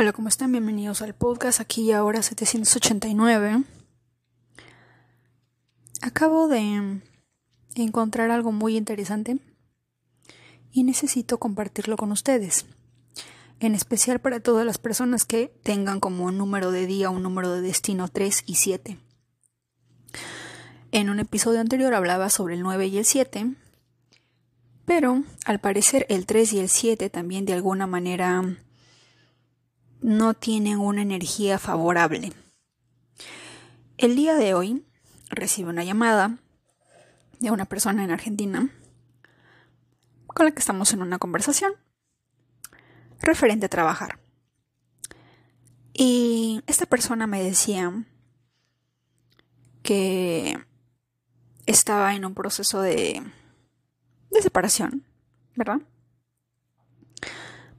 Hola, ¿cómo están? Bienvenidos al podcast aquí y ahora 789. Acabo de encontrar algo muy interesante y necesito compartirlo con ustedes. En especial para todas las personas que tengan como número de día un número de destino 3 y 7. En un episodio anterior hablaba sobre el 9 y el 7, pero al parecer el 3 y el 7 también de alguna manera no tienen una energía favorable. El día de hoy recibo una llamada de una persona en Argentina con la que estamos en una conversación referente a trabajar. Y esta persona me decía que estaba en un proceso de, de separación, ¿verdad?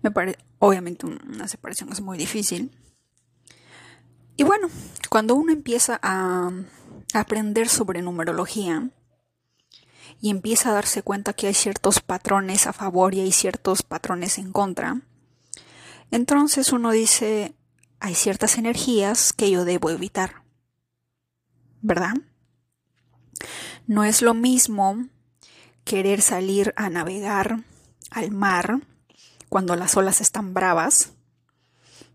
Me parece, obviamente una separación es muy difícil. Y bueno, cuando uno empieza a aprender sobre numerología y empieza a darse cuenta que hay ciertos patrones a favor y hay ciertos patrones en contra, entonces uno dice, hay ciertas energías que yo debo evitar. ¿Verdad? No es lo mismo querer salir a navegar al mar cuando las olas están bravas,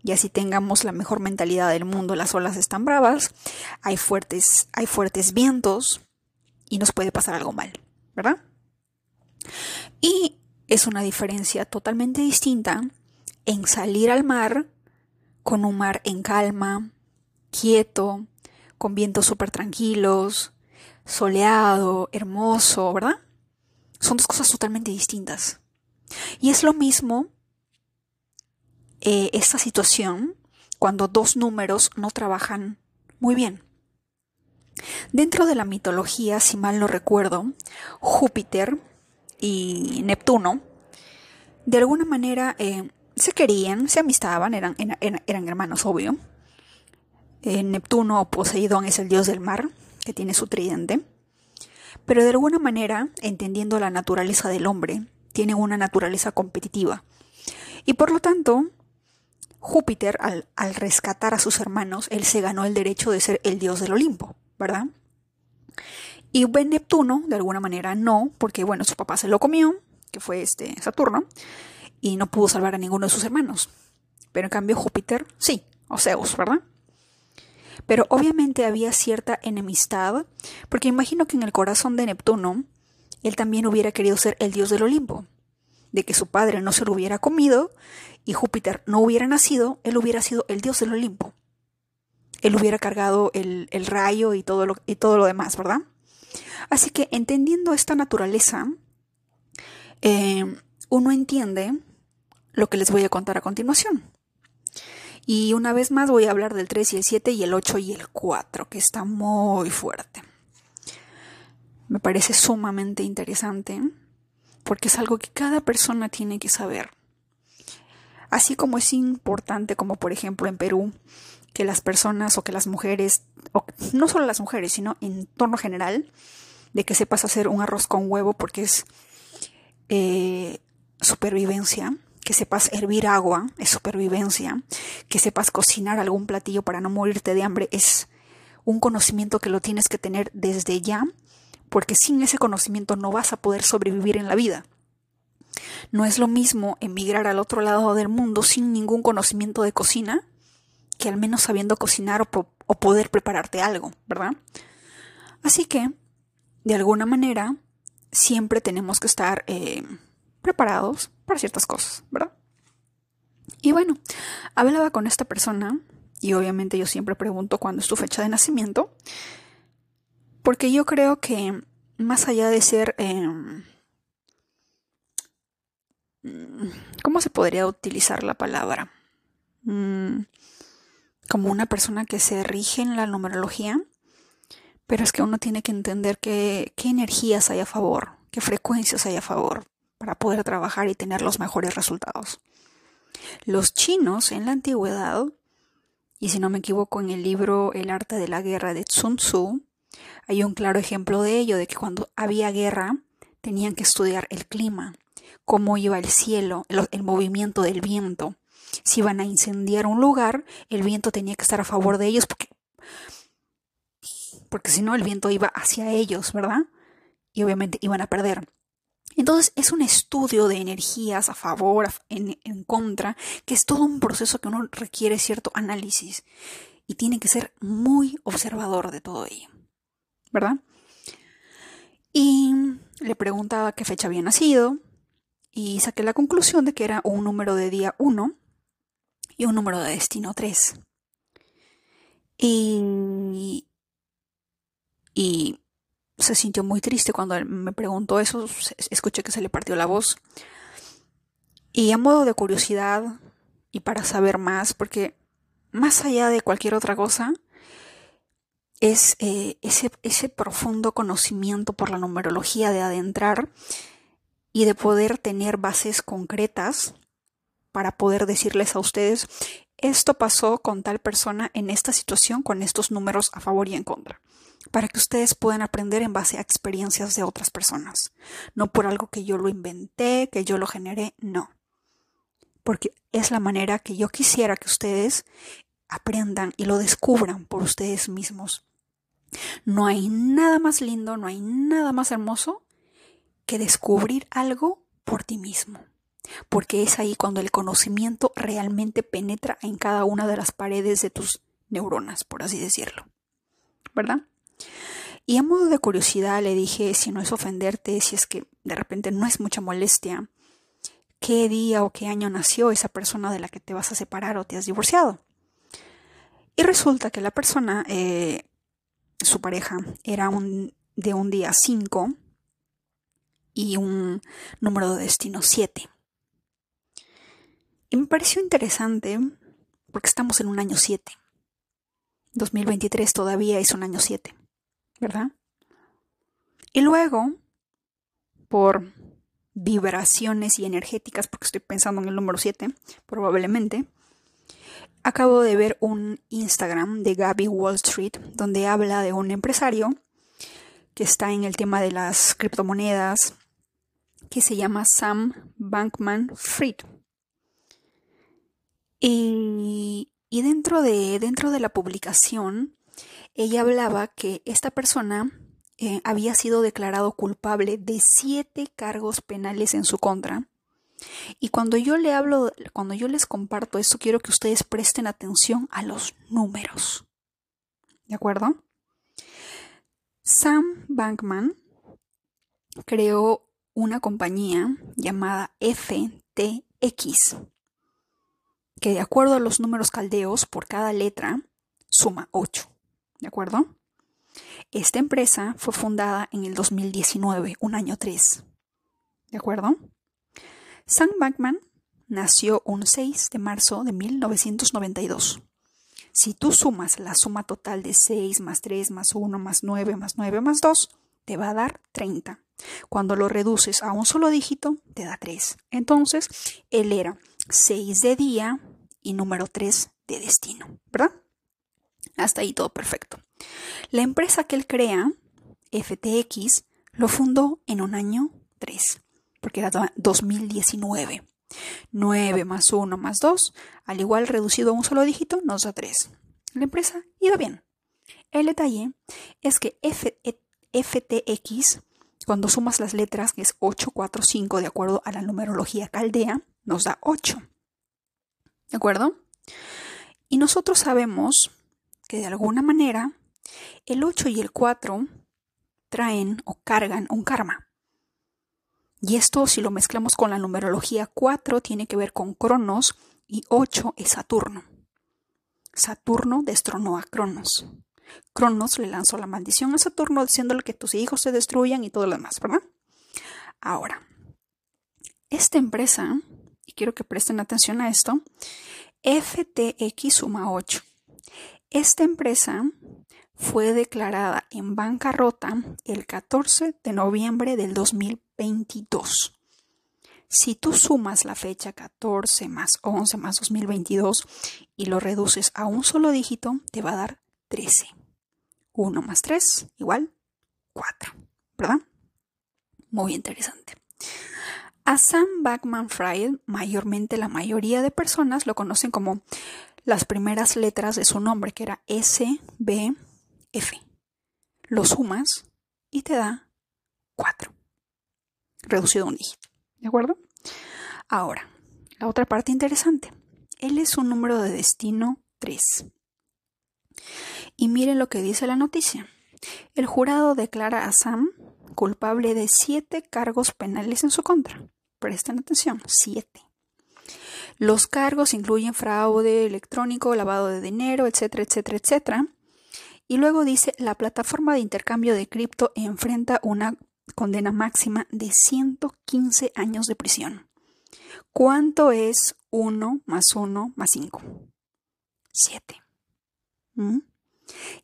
y así tengamos la mejor mentalidad del mundo, las olas están bravas, hay fuertes, hay fuertes vientos y nos puede pasar algo mal, ¿verdad? Y es una diferencia totalmente distinta en salir al mar con un mar en calma, quieto, con vientos súper tranquilos, soleado, hermoso, ¿verdad? Son dos cosas totalmente distintas. Y es lo mismo eh, esta situación cuando dos números no trabajan muy bien. Dentro de la mitología, si mal no recuerdo, Júpiter y Neptuno, de alguna manera eh, se querían, se amistaban, eran, eran, hermanos, obvio. Eh, Neptuno o Poseidón es el dios del mar, que tiene su tridente. Pero de alguna manera, entendiendo la naturaleza del hombre, tienen una naturaleza competitiva. Y por lo tanto, Júpiter, al, rescatar a sus hermanos, él se ganó el derecho de ser el dios del Olimpo, ¿verdad? Y Neptuno, de alguna manera, no, porque bueno, su papá se lo comió, que fue este Saturno, y no pudo salvar a ninguno de sus hermanos. Pero en cambio Júpiter, sí, o Zeus, ¿verdad? Pero obviamente había cierta enemistad, porque imagino que en el corazón de Neptuno él también hubiera querido ser el dios del Olimpo. De que su padre no se lo hubiera comido y Júpiter no hubiera nacido, él hubiera sido el dios del Olimpo. Él hubiera cargado el, rayo y todo, lo, y todo lo demás, ¿verdad? Así que entendiendo esta naturaleza, eh, uno entiende lo que les voy a contar a continuación. Y una vez más voy a hablar del 3 y el 7 y el 8 y el 4, que está muy fuerte me parece sumamente interesante porque es algo que cada persona tiene que saber. Así como es importante, como por ejemplo en Perú, que las personas o que las mujeres, no solo las mujeres, sino en torno general, de que sepas hacer un arroz con huevo porque es eh, supervivencia, que sepas hervir agua es supervivencia, que sepas cocinar algún platillo para no morirte de hambre es un conocimiento que lo tienes que tener desde ya porque sin ese conocimiento no vas a poder sobrevivir en la vida. No es lo mismo emigrar al otro lado del mundo sin ningún conocimiento de cocina que al menos sabiendo cocinar o, poder prepararte algo, ¿verdad? Así que, de alguna manera, siempre tenemos que estar eh, preparados para ciertas cosas, ¿verdad? Y bueno, hablaba con esta persona y obviamente yo siempre pregunto cuándo es tu fecha de nacimiento porque yo creo que más allá de ser... Em, ¿Cómo se podría utilizar la palabra? Mm, como una persona que se rige en la numerología, pero es que uno tiene que entender qué, qué energías hay a favor, qué frecuencias hay a favor para poder trabajar y tener los mejores resultados. Los chinos en la antigüedad, y si no me equivoco en el libro El arte de la guerra de Sun Tzu, hay un claro ejemplo de ello, de que cuando había guerra tenían que estudiar el clima, cómo iba el cielo, el, movimiento del viento, Si iban a incendiar un lugar, el viento tenía que estar a favor de ellos porque, porque si no el viento iba hacia ellos, ¿verdad? Y obviamente iban a perder. Entonces es un estudio de energías a favor, en, en, contra, que es todo un proceso que uno requiere cierto análisis y tiene que ser muy observador de todo ello, ¿verdad? Y le preguntaba qué fecha había nacido y saqué la conclusión de que era un número de día 1 y un número de destino 3. Y, y se sintió muy triste cuando me preguntó eso, escuché que se le partió la voz. Y a modo de curiosidad y para saber más, porque más allá de cualquier otra cosa, es eh, ese, ese profundo conocimiento por la numerología de adentrar y de poder tener bases concretas para poder decirles a ustedes, esto pasó con tal persona en esta situación con estos números a favor y en contra para que ustedes puedan aprender en base a experiencias de otras personas. No por algo que yo lo inventé, que yo lo generé, no. Porque es la manera que yo quisiera que ustedes aprendan y lo descubran por ustedes mismos. No hay nada más lindo, no hay nada más hermoso que descubrir algo por ti mismo. Porque es ahí cuando el conocimiento realmente penetra en cada una de las paredes de tus neuronas, por así decirlo. ¿Verdad? Y a modo de curiosidad le dije, si no es ofenderte, si es que de repente no es mucha molestia, qué día o qué año nació esa persona de la que te vas a separar o te has divorciado. Y resulta que la persona, eh, su pareja, era un, de un día 5 y un número de destino 7. Y me pareció interesante porque estamos en un año 7. 2023 todavía es un año 7. ¿verdad? Y luego, por vibraciones y energéticas, porque estoy pensando en el número 7, probablemente, acabo de ver un Instagram de Gaby Wall Street, donde habla de un empresario que está en el tema de las criptomonedas, que se llama Sam Bankman Fried. Y, y dentro, de, dentro de la publicación ella hablaba que esta persona eh, había sido declarado culpable de siete cargos penales en su contra. Y cuando yo le hablo, cuando yo les comparto esto, quiero que ustedes presten atención a los números. ¿De acuerdo? Sam Bankman creó una compañía llamada FTX, que de acuerdo a los números caldeos, por cada letra suma 8. ¿De acuerdo? Esta empresa fue fundada en el 2019, un año 3. ¿De acuerdo? Sam Bankman nació un 6 de marzo de 1992. Si tú sumas la suma total de 6 más 3 más 1 más 9 más 9 más 2, te va a dar 30. Cuando lo reduces a un solo dígito, te da 3. Entonces, él era 6 de día y número 3 de destino, ¿verdad? Hasta ahí todo perfecto. La empresa que él crea, FTX, lo fundó en un año 3, porque era 2019. 9 más 1 más 2, al igual reducido a un solo dígito, nos da 3. La empresa iba bien. El detalle es que FTX, cuando sumas las letras, que es 8, 4, 5, de acuerdo a la numerología caldea, nos da 8. ¿De acuerdo? Y nosotros sabemos que de alguna manera el 8 y el 4 traen o cargan un karma. Y esto si lo mezclamos con la numerología 4 tiene que ver con Cronos y 8 es Saturno. Saturno destronó a Cronos. Cronos le lanzó la maldición a Saturno diciéndole que tus hijos se destruyan y todo lo demás, ¿verdad? Ahora, esta empresa, y quiero que presten atención a esto, FTX suma 8. Esta empresa fue declarada en bancarrota el 14 de noviembre del 2022. Si tú sumas la fecha 14 más 11 más 2022 y lo reduces a un solo dígito, te va a dar 13. 1 más 3 igual 4, ¿verdad? Muy interesante. A Sam Backman Fried, mayormente la mayoría de personas lo conocen como las primeras letras de su nombre, que era S, B, F. Lo sumas y te da 4. Reducido a un dígito. ¿De acuerdo? Ahora, la otra parte interesante. Él es un número de destino 3. Y miren lo que dice la noticia. El jurado declara a Sam culpable de siete cargos penales en su contra. Presten atención, siete. Los cargos incluyen fraude electrónico, lavado de dinero, etcétera, etcétera, etcétera. Y luego dice, la plataforma de intercambio de cripto enfrenta una condena máxima de 115 años de prisión. ¿Cuánto es 1 más 1 más 5? 7. ¿Mm?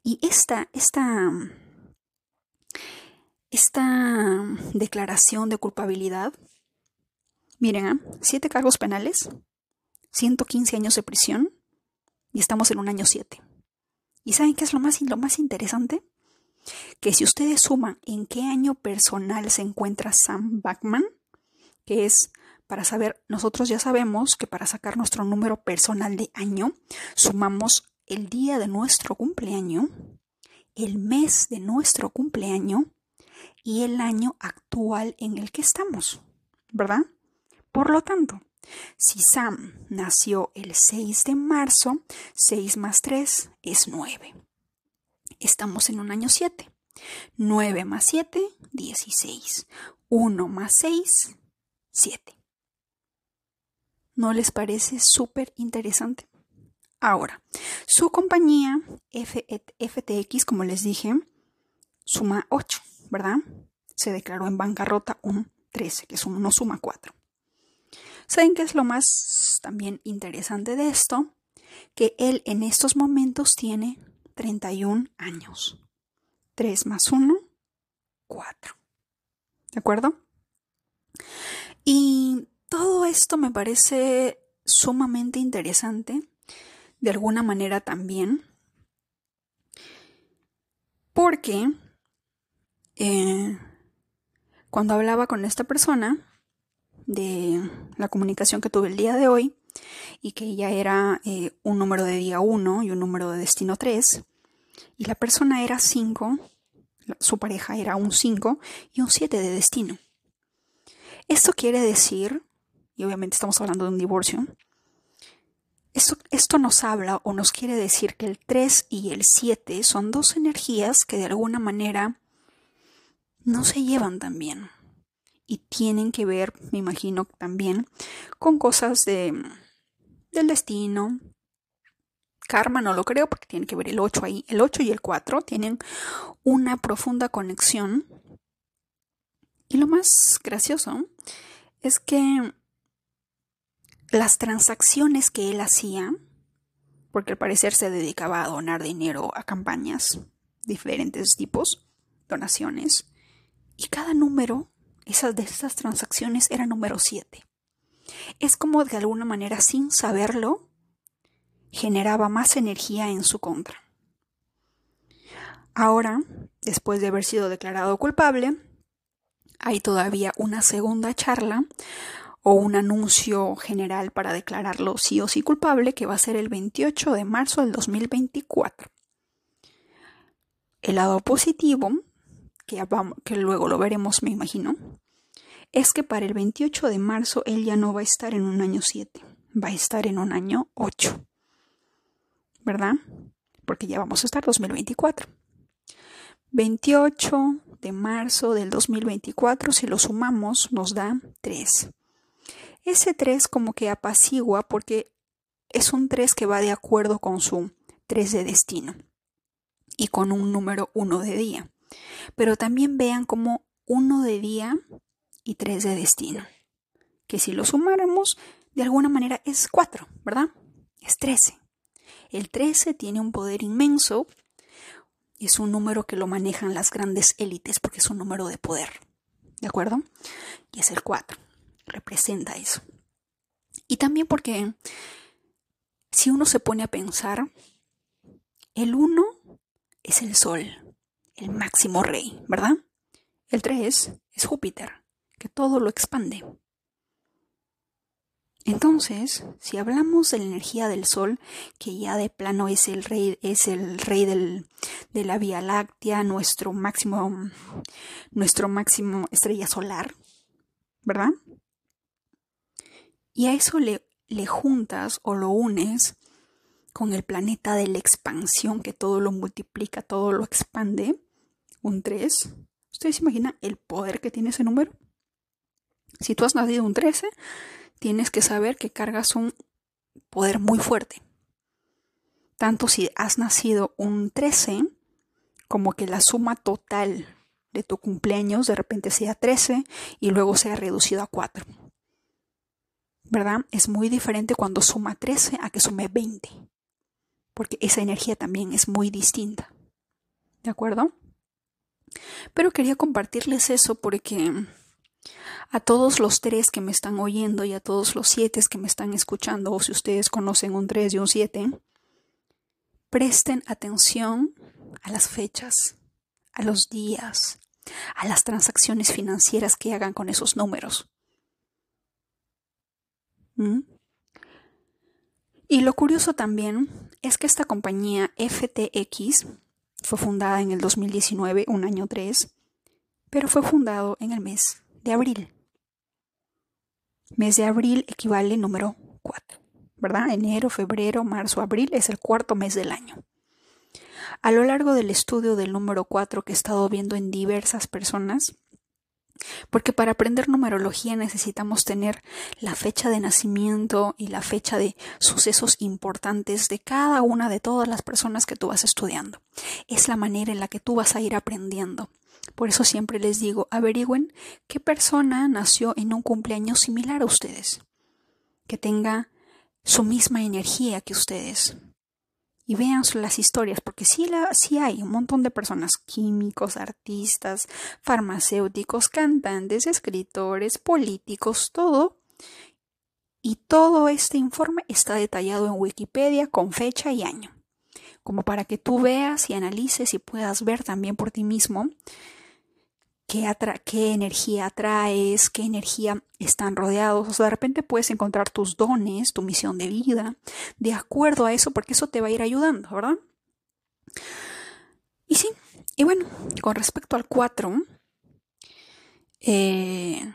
Y esta, esta, esta declaración de culpabilidad Miren, ¿eh? siete cargos penales, 115 años de prisión y estamos en un año 7. ¿Y saben qué es lo más, lo más interesante? Que si ustedes suman en qué año personal se encuentra Sam Backman, que es para saber, nosotros ya sabemos que para sacar nuestro número personal de año, sumamos el día de nuestro cumpleaños, el mes de nuestro cumpleaños y el año actual en el que estamos, ¿verdad? Por lo tanto, si Sam nació el 6 de marzo, 6 más 3 es 9. Estamos en un año 7. 9 más 7, 16. 1 más 6, 7. ¿No les parece súper interesante? Ahora, su compañía FTX, como les dije, suma 8, ¿verdad? Se declaró en bancarrota un 13, que no suma 4. ¿Saben qué es lo más también interesante de esto? Que él en estos momentos tiene 31 años. 3 más 1, 4. ¿De acuerdo? Y todo esto me parece sumamente interesante, de alguna manera también, porque eh, cuando hablaba con esta persona, de la comunicación que tuve el día de hoy y que ya era eh, un número de día 1 y un número de destino 3 y la persona era 5, su pareja era un 5 y un 7 de destino. Esto quiere decir, y obviamente estamos hablando de un divorcio, esto, esto, nos habla o nos quiere decir que el 3 y el 7 son dos energías que de alguna manera no se llevan tan bien y tienen que ver, me imagino también, con cosas de, del destino. Karma no lo creo porque tiene que ver el 8 ahí. El 8 y el 4 tienen una profunda conexión. Y lo más gracioso es que las transacciones que él hacía, porque al parecer se dedicaba a donar dinero a campañas, diferentes tipos, donaciones, y cada número esas de esas transacciones era número 7. Es como de alguna manera, sin saberlo, generaba más energía en su contra. Ahora, después de haber sido declarado culpable, hay todavía una segunda charla o un anuncio general para declararlo sí o sí culpable que va a ser el 28 de marzo del 2024. El lado positivo que, luego lo veremos, me imagino, es que para el 28 de marzo él ya no va a estar en un año 7, va a estar en un año 8. ¿Verdad? Porque ya vamos a estar 2024. 28 de marzo del 2024, si lo sumamos, nos da 3. Ese 3 como que apacigua porque es un 3 que va de acuerdo con su 3 de destino y con un número 1 de día. Pero también vean como uno de día y tres de destino. Que si lo sumáramos, de alguna manera es cuatro, ¿verdad? Es trece. El trece tiene un poder inmenso. Es un número que lo manejan las grandes élites porque es un número de poder. ¿De acuerdo? Y es el cuatro. Representa eso. Y también porque si uno se pone a pensar, el uno es el sol el máximo rey, ¿verdad? El 3 es Júpiter, que todo lo expande. Entonces, si hablamos de la energía del Sol, que ya de plano es el rey, es el rey del, de la Vía Láctea, nuestro máximo, nuestro máximo estrella solar, ¿verdad? Y a eso le, le juntas o lo unes con el planeta de la expansión que todo lo multiplica, todo lo expande, un 3. ¿Ustedes imaginan el poder que tiene ese número? Si tú has nacido un 13, tienes que saber que cargas un poder muy fuerte. Tanto si has nacido un 13, como que la suma total de tu cumpleaños de repente sea 13 y luego sea reducido a 4. ¿Verdad? Es muy diferente cuando suma 13 a que sume 20. Porque esa energía también es muy distinta. ¿De acuerdo? Pero quería compartirles eso porque a todos los tres que me están oyendo y a todos los siete que me están escuchando, o si ustedes conocen un 3 y un 7, presten atención a las fechas, a los días, a las transacciones financieras que hagan con esos números. ¿Mm? Y lo curioso también es que esta compañía FTX fue fundada en el 2019, un año 3, pero fue fundado en el mes de abril. Mes de abril equivale número 4, ¿verdad? Enero, febrero, marzo, abril es el cuarto mes del año. A lo largo del estudio del número 4 que he estado viendo en diversas personas, porque para aprender numerología necesitamos tener la fecha de nacimiento y la fecha de sucesos importantes de cada una de todas las personas que tú vas estudiando. Es la manera en la que tú vas a ir aprendiendo. Por eso siempre les digo, averigüen qué persona nació en un cumpleaños similar a ustedes, que tenga su misma energía que ustedes. Y vean las historias, porque sí, la, sí hay un montón de personas, químicos, artistas, farmacéuticos, cantantes, escritores, políticos, todo. Y todo este informe está detallado en Wikipedia con fecha y año como para que tú veas y analices y puedas ver también por ti mismo qué, energía atraes, qué energía están rodeados. O sea, de repente puedes encontrar tus dones, tu misión de vida, de acuerdo a eso, porque eso te va a ir ayudando, ¿verdad? Y sí, y bueno, con respecto al 4, eh,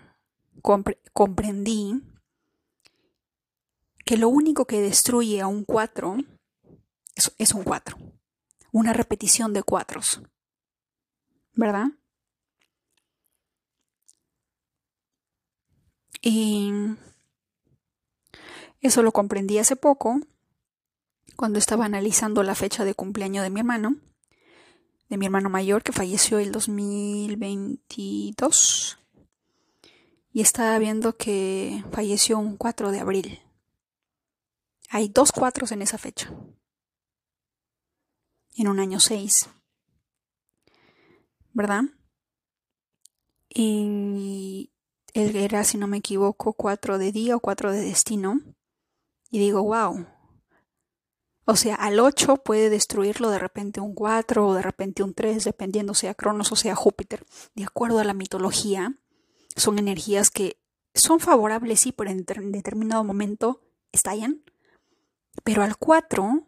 comprendí que lo único que destruye a un 4 es, un 4. Una repetición de cuatros. ¿Verdad? Y eso lo comprendí hace poco, cuando estaba analizando la fecha de cumpleaños de mi hermano, de mi hermano mayor, que falleció el 2022. Y estaba viendo que falleció un 4 de abril. Hay dos cuatros en esa fecha en un año 6. ¿Verdad? Y él era, si no me equivoco, 4 de día o 4 de destino. Y digo, wow. O sea, al 8 puede destruirlo de repente un 4 o de repente un 3, dependiendo sea Cronos o sea Júpiter. De acuerdo a la mitología, son energías que son favorables, sí, pero en determinado momento estallan. Pero al 4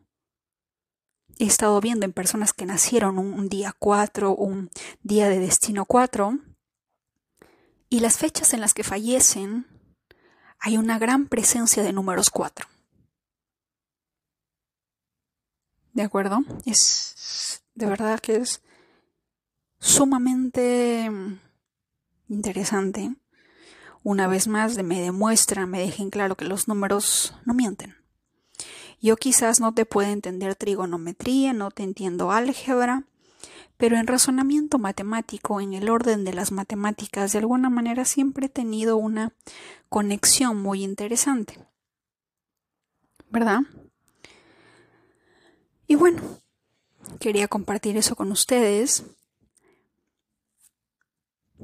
he estado viendo en personas que nacieron un, día 4, un día de destino 4, y las fechas en las que fallecen hay una gran presencia de números 4. ¿De acuerdo? Es de verdad que es sumamente interesante. Una vez más me demuestra, me dejen claro que los números no mienten. Yo quizás no te pueda entender trigonometría, no te entiendo álgebra, pero en razonamiento matemático, en el orden de las matemáticas, de alguna manera siempre he tenido una conexión muy interesante. ¿Verdad? Y bueno, quería compartir eso con ustedes,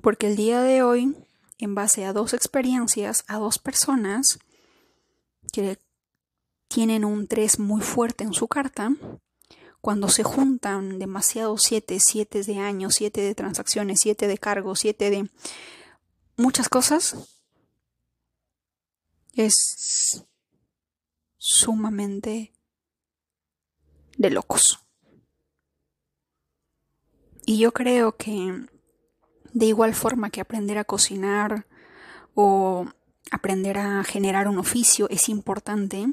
porque el día de hoy, en base a dos experiencias, a dos personas, que tienen un 3 muy fuerte en su carta, cuando se juntan demasiados 7, 7 de años, 7 de transacciones, 7 de cargos, 7 de muchas cosas, es sumamente de locos. Y yo creo que de igual forma que aprender a cocinar o aprender a generar un oficio es importante,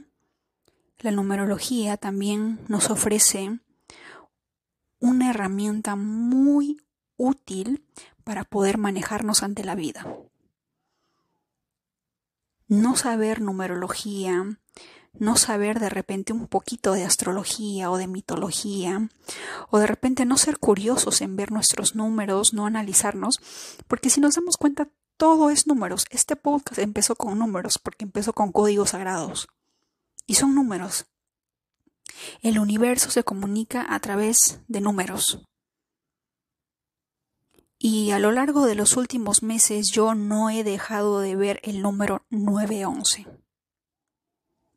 la numerología también nos ofrece una herramienta muy útil para poder manejarnos ante la vida. No saber numerología, no saber de repente un poquito de astrología o de mitología, o de repente no ser curiosos en ver nuestros números, no analizarnos, porque si nos damos cuenta, todo es números. Este podcast empezó con números, porque empezó con códigos sagrados. Y son números. El universo se comunica a través de números. Y a lo largo de los últimos meses yo no he dejado de ver el número 911.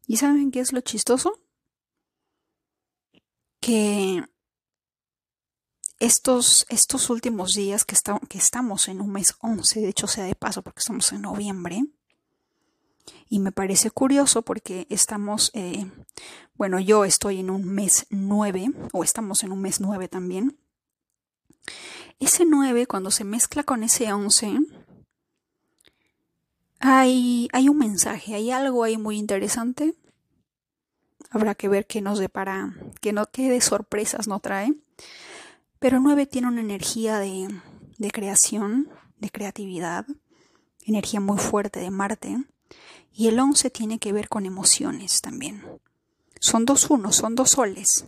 ¿Y saben qué es lo chistoso? Que estos, estos últimos días que, que estamos en un mes 11, de hecho sea de paso porque estamos en noviembre, y me parece curioso porque estamos, eh, bueno, yo estoy en un mes 9, o estamos en un mes 9 también. Ese 9, cuando se mezcla con ese 11, hay, hay un mensaje, hay algo ahí muy interesante. Habrá que ver qué nos depara, qué, no, qué de sorpresas nos trae. Pero 9 tiene una energía de, de creación, de creatividad, energía muy fuerte de Marte. Y el 11 tiene que ver con emociones también. Son dos unos, son dos soles.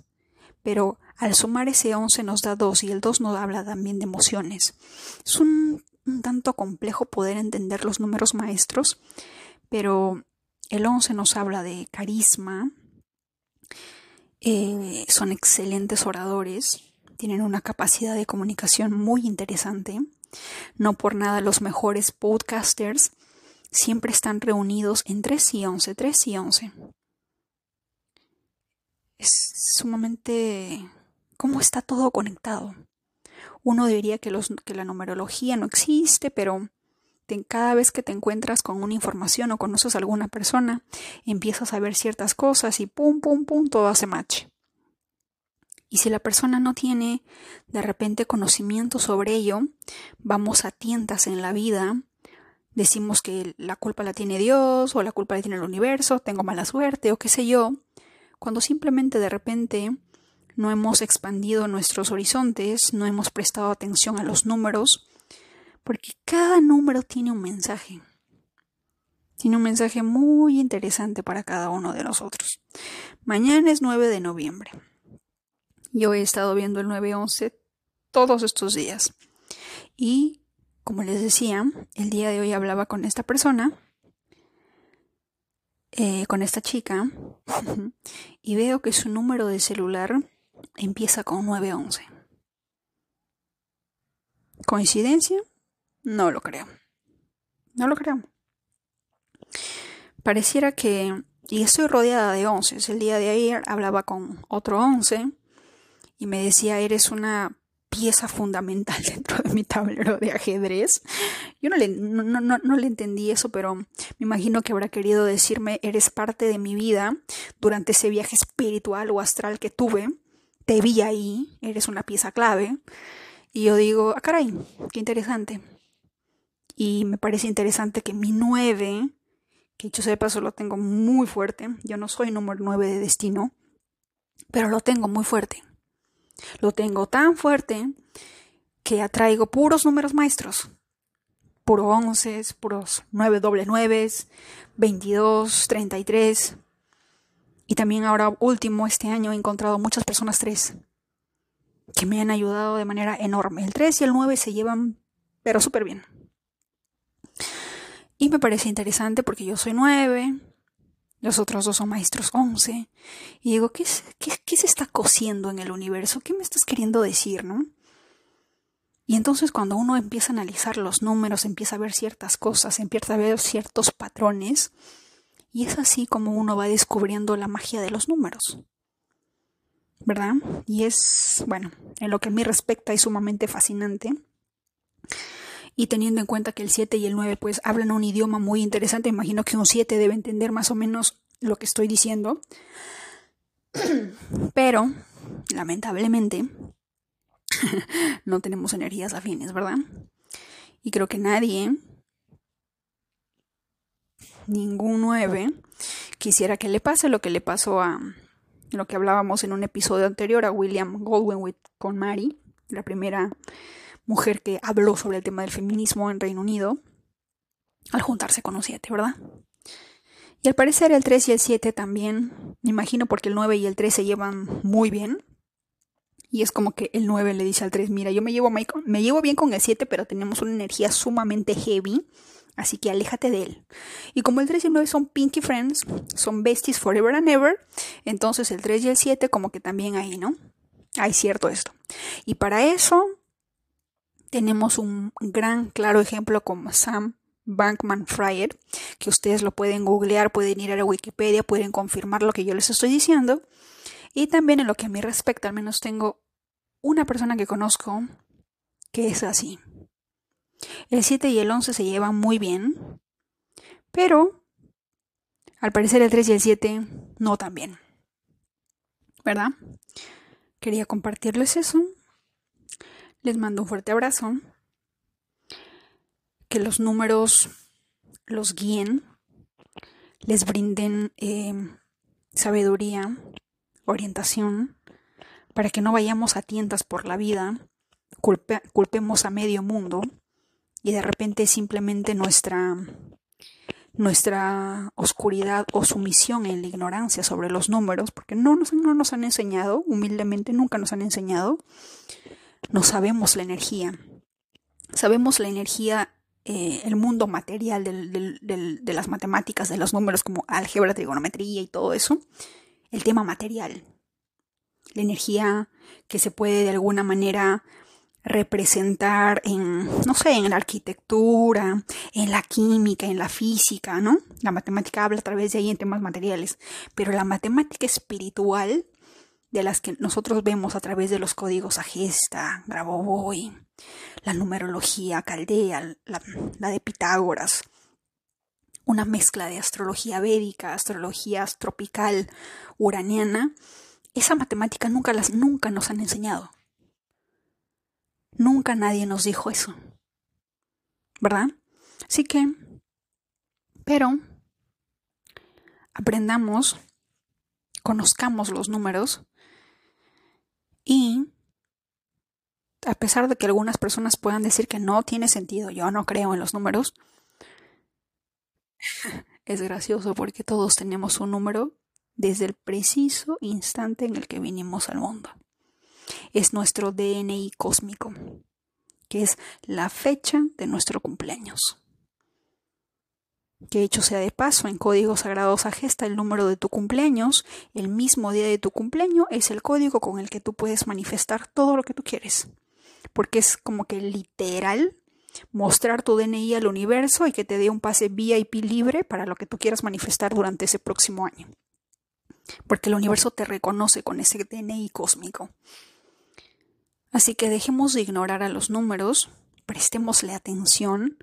Pero al sumar ese 11 nos da dos y el 2 nos habla también de emociones. Es un un tanto complejo poder entender los números maestros, pero el 11 nos habla de carisma, eh, son excelentes oradores, tienen una capacidad de comunicación muy interesante. No por nada los mejores podcasters siempre están reunidos en 3 y 11, 3 y 11. Es sumamente... cómo está todo conectado. Uno diría que, los, que la numerología no existe, pero cada vez que te encuentras con una información o conoces a alguna persona, empiezas a ver ciertas cosas y pum, pum, pum, todo hace match. Y si la persona no tiene de repente conocimiento sobre ello, vamos a tientas en la vida, decimos que la culpa la tiene Dios o la culpa la tiene el universo, tengo mala suerte o qué sé yo, cuando simplemente de repente no hemos expandido nuestros horizontes, no hemos prestado atención a los números, porque cada número tiene un mensaje. Tiene un mensaje muy interesante para cada uno de nosotros. Mañana es 9 de noviembre. Yo he estado viendo el 9-11 todos estos días. Y, como les decía, el día de hoy hablaba con esta persona, eh, con esta chica, y veo que su número de celular empieza con 911. ¿Coincidencia? No lo creo. No lo creo. Pareciera que... Y estoy rodeada de 11. El día de ayer hablaba con otro 11 y me decía, eres una pieza fundamental dentro de mi tablero de ajedrez. Yo no le, no, no, no le entendí eso, pero me imagino que habrá querido decirme, eres parte de mi vida durante ese viaje espiritual o astral que tuve te vi ahí, eres una pieza clave. Y yo digo, ah, caray, qué interesante. Y me parece interesante que mi 9, que yo sepa, paso lo tengo muy fuerte. Yo no soy número 9 de destino, pero lo tengo muy fuerte. Lo tengo tan fuerte que atraigo puros números maestros. Puro 11, puros 9 doble 9, 22, 33. Y también ahora último, este año he encontrado muchas personas tres que me han ayudado de manera enorme. El 3 y el 9 se llevan, pero súper bien. Y me parece interesante porque yo soy 9, los otros dos son maestros 11. Y digo, ¿qué, qué, ¿qué, se está cosiendo en el universo? ¿Qué me estás queriendo decir, no? Y entonces cuando uno empieza a analizar los números, empieza a ver ciertas cosas, empieza a ver ciertos patrones, y es así como uno va descubriendo la magia de los números. ¿Verdad? Y es, bueno, en lo que a mí respecta es sumamente fascinante. Y teniendo en cuenta que el 7 y el 9 pues hablan un idioma muy interesante, imagino que un 7 debe entender más o menos lo que estoy diciendo. Pero, lamentablemente, no tenemos energías afines, ¿verdad? Y creo que nadie, ningún 9, quisiera que le pase lo que le pasó a lo que hablábamos en un episodio anterior a William Goldwyn con Mary, la primera mujer que habló sobre el tema del feminismo en Reino Unido, al juntarse con un 7, ¿verdad? Y al parecer el 3 y el 7 también, me imagino porque el 9 y el 3 se llevan muy bien. Y es como que el 9 le dice al 3, mira, yo me llevo, me llevo bien con el 7, pero tenemos una energía sumamente heavy, así que aléjate de él. Y como el 3 y el 9 son pinky friends, son besties forever and ever, entonces el 3 y el 7 como que también ahí, ¿no? Hay cierto esto. Y para eso tenemos un gran claro ejemplo como Sam Bankman Fryer, que ustedes lo pueden googlear, pueden ir a la Wikipedia, pueden confirmar lo que yo les estoy diciendo. Y también en lo que a mí respecta, al menos tengo una persona que conozco que es así. El 7 y el 11 se llevan muy bien, pero al parecer el 3 y el 7 no tan bien. ¿Verdad? Quería compartirles eso. Les mando un fuerte abrazo. Que los números los guíen, les brinden eh, sabiduría, orientación, para que no vayamos a tientas por la vida, culpemos a medio mundo y de repente simplemente nuestra nuestra oscuridad o sumisión en la ignorancia sobre los números, porque no nos, no nos han enseñado, humildemente nunca nos han enseñado, no sabemos la energía. Sabemos la energía eh, el mundo material de las matemáticas, de los números como álgebra, trigonometría y todo eso, el tema material, la energía que se puede de alguna manera representar en, no sé, en la arquitectura, en la química, en la física, ¿no? La matemática habla a través de ahí en temas materiales, pero la matemática espiritual, de las que nosotros vemos a través de los códigos Agesta, Grabovoi, la numerología caldea, la, de Pitágoras, una mezcla de astrología védica, astrología tropical, uraniana, esa matemática nunca, las, nunca nos han enseñado. Nunca nadie nos dijo eso. ¿Verdad? Así que, pero, aprendamos, conozcamos los números y a pesar de que algunas personas puedan decir que no tiene sentido, yo no creo en los números, es gracioso porque todos tenemos un número desde el preciso instante en el que vinimos al mundo. Es nuestro DNI cósmico, que es la fecha de nuestro cumpleaños. Que hecho sea de paso, en códigos sagrados agesta el número de tu cumpleaños, el mismo día de tu cumpleaños es el código con el que tú puedes manifestar todo lo que tú quieres porque es como que literal mostrar tu DNI al universo y que te dé un pase VIP libre para lo que tú quieras manifestar durante ese próximo año. Porque el universo te reconoce con ese DNI cósmico. Así que dejemos de ignorar a los números, prestémosle atención.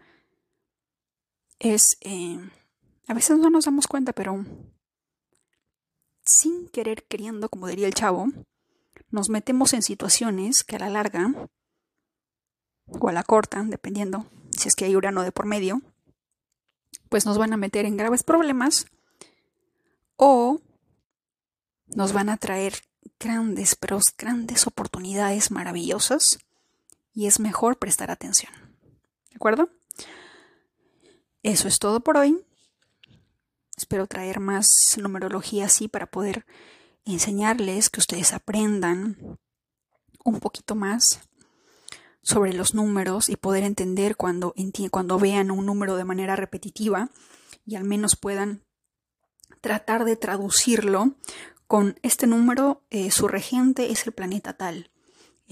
Es. Eh, a veces no nos damos cuenta, pero sin querer queriendo, como diría el chavo, nos metemos en situaciones que a la larga o a la corta, dependiendo si es que hay urano de por medio, pues nos van a meter en graves problemas o nos van a traer grandes, pero grandes oportunidades maravillosas y es mejor prestar atención. ¿De acuerdo? Eso es todo por hoy. Espero traer más numerología así para poder enseñarles que ustedes aprendan un poquito más sobre los números y poder entender cuando, cuando vean un número de manera repetitiva y al menos puedan tratar de traducirlo con este número, eh, su regente es el planeta tal.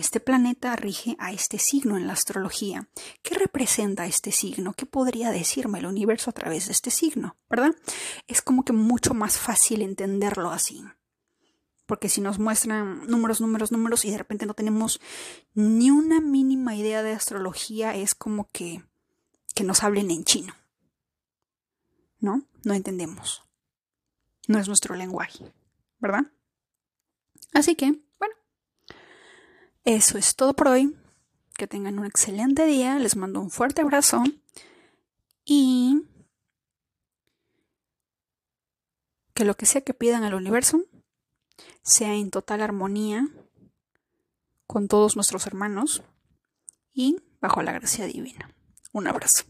Este planeta rige a este signo en la astrología. ¿Qué representa este signo? ¿Qué podría decirme el universo a través de este signo? ¿Verdad? Es como que mucho más fácil entenderlo así porque si nos muestran números, números, números y de repente no tenemos ni una mínima idea de astrología, es como que que nos hablen en chino. ¿No? No entendemos. No es nuestro lenguaje, ¿verdad? Así que, eso es todo por hoy. Que tengan un excelente día. Les mando un fuerte abrazo. Y que lo que sea que pidan al universo sea en total armonía con todos nuestros hermanos y bajo la gracia divina. Un abrazo.